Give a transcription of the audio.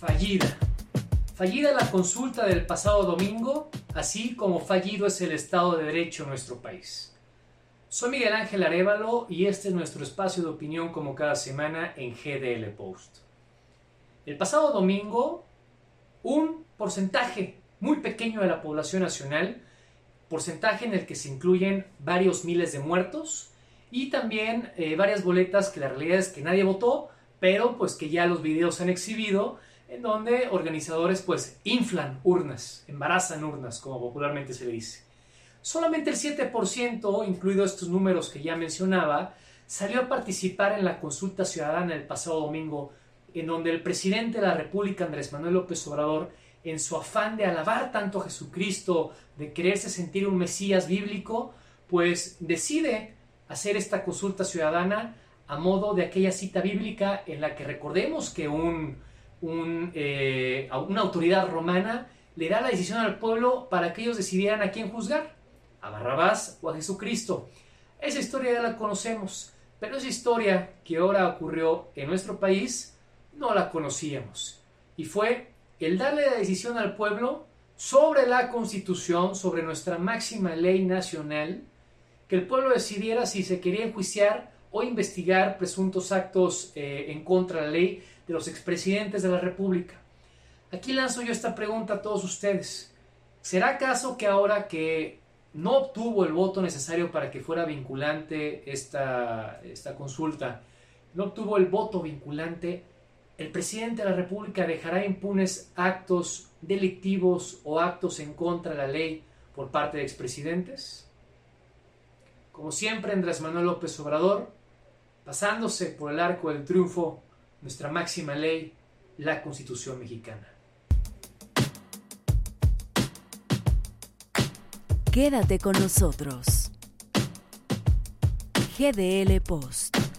Fallida. Fallida la consulta del pasado domingo, así como fallido es el Estado de Derecho en nuestro país. Soy Miguel Ángel Arevalo y este es nuestro espacio de opinión como cada semana en GDL Post. El pasado domingo, un porcentaje muy pequeño de la población nacional, porcentaje en el que se incluyen varios miles de muertos y también eh, varias boletas que la realidad es que nadie votó, pero pues que ya los videos han exhibido en donde organizadores pues inflan urnas, embarazan urnas, como popularmente se le dice. Solamente el 7%, incluido estos números que ya mencionaba, salió a participar en la consulta ciudadana el pasado domingo, en donde el presidente de la República, Andrés Manuel López Obrador, en su afán de alabar tanto a Jesucristo, de quererse sentir un Mesías bíblico, pues decide hacer esta consulta ciudadana a modo de aquella cita bíblica en la que recordemos que un, eh, una autoridad romana le da la decisión al pueblo para que ellos decidieran a quién juzgar, a Barrabás o a Jesucristo. Esa historia ya la conocemos, pero esa historia que ahora ocurrió en nuestro país no la conocíamos. Y fue el darle la decisión al pueblo sobre la constitución, sobre nuestra máxima ley nacional, que el pueblo decidiera si se quería enjuiciar o investigar presuntos actos eh, en contra de la ley de los expresidentes de la República. Aquí lanzo yo esta pregunta a todos ustedes. ¿Será acaso que ahora que no obtuvo el voto necesario para que fuera vinculante esta, esta consulta, no obtuvo el voto vinculante, el presidente de la República dejará impunes actos delictivos o actos en contra de la ley por parte de expresidentes? Como siempre, Andrés Manuel López Obrador, pasándose por el arco del triunfo, nuestra máxima ley, la Constitución mexicana. Quédate con nosotros. GDL Post.